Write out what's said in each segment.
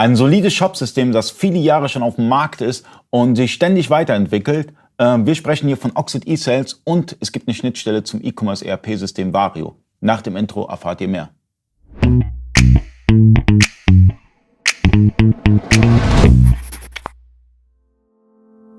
Ein solides Shop-System, das viele Jahre schon auf dem Markt ist und sich ständig weiterentwickelt. Ähm, wir sprechen hier von Oxid eSales und es gibt eine Schnittstelle zum E-Commerce ERP-System Vario. Nach dem Intro erfahrt ihr mehr.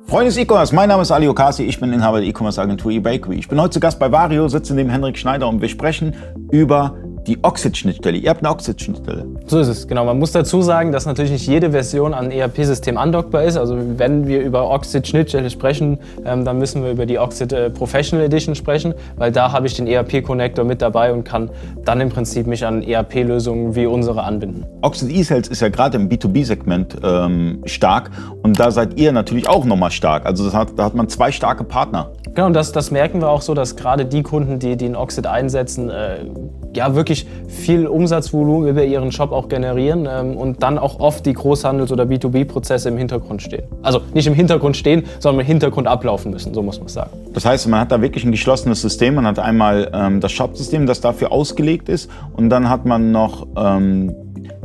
Freunde des E-Commerce, mein Name ist Ali Okasi, ich bin Inhaber der E-Commerce Agentur eBakery. Ich bin heute zu Gast bei Vario, sitze neben Henrik Schneider und wir sprechen über die Oxid-Schnittstelle. Ihr habt eine Oxid-Schnittstelle. So ist es, genau. Man muss dazu sagen, dass natürlich nicht jede Version an ERP-System andockbar ist. Also wenn wir über Oxid-Schnittstelle sprechen, ähm, dann müssen wir über die Oxid äh, Professional Edition sprechen, weil da habe ich den ERP-Connector mit dabei und kann dann im Prinzip mich an ERP-Lösungen wie unsere anbinden. Oxid eSales ist ja gerade im B2B-Segment ähm, stark und da seid ihr natürlich auch nochmal stark. Also hat, da hat man zwei starke Partner. Genau, und das, das merken wir auch so, dass gerade die Kunden, die, die den Oxid einsetzen, äh, ja wirklich viel Umsatzvolumen über ihren Shop auch generieren ähm, und dann auch oft die Großhandels- oder B2B-Prozesse im Hintergrund stehen. Also nicht im Hintergrund stehen, sondern im Hintergrund ablaufen müssen, so muss man sagen. Das heißt, man hat da wirklich ein geschlossenes System. Man hat einmal ähm, das Shop-System, das dafür ausgelegt ist und dann hat man noch ähm,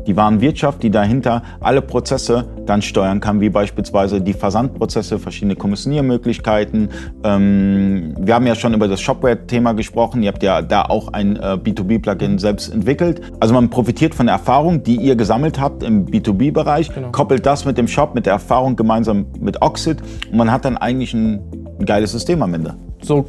die Warenwirtschaft, die dahinter alle Prozesse dann steuern kann, wie beispielsweise die Versandprozesse, verschiedene Kommissioniermöglichkeiten. Ähm, wir haben ja schon über das Shopware-Thema gesprochen. Ihr habt ja da auch ein äh, B2B-Plugin selbst entwickelt. Also man profitiert von der Erfahrung, die ihr gesammelt habt im B2B-Bereich, genau. koppelt das mit dem Shop, mit der Erfahrung gemeinsam mit Oxid und man hat dann eigentlich ein, ein geiles System am Ende. So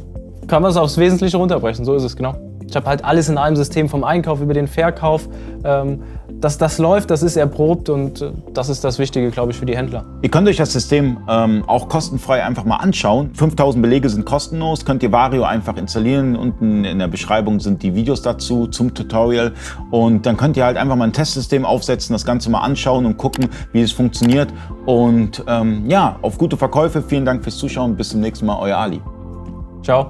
kann man es aufs Wesentliche runterbrechen, so ist es genau. Ich habe halt alles in einem System vom Einkauf über den Verkauf. Ähm, dass das läuft, das ist erprobt und äh, das ist das Wichtige, glaube ich, für die Händler. Ihr könnt euch das System ähm, auch kostenfrei einfach mal anschauen. 5000 Belege sind kostenlos, könnt ihr Vario einfach installieren. Unten in der Beschreibung sind die Videos dazu zum Tutorial und dann könnt ihr halt einfach mal ein Testsystem aufsetzen, das Ganze mal anschauen und gucken, wie es funktioniert. Und ähm, ja, auf gute Verkäufe. Vielen Dank fürs Zuschauen. Bis zum nächsten Mal, euer Ali. Ciao.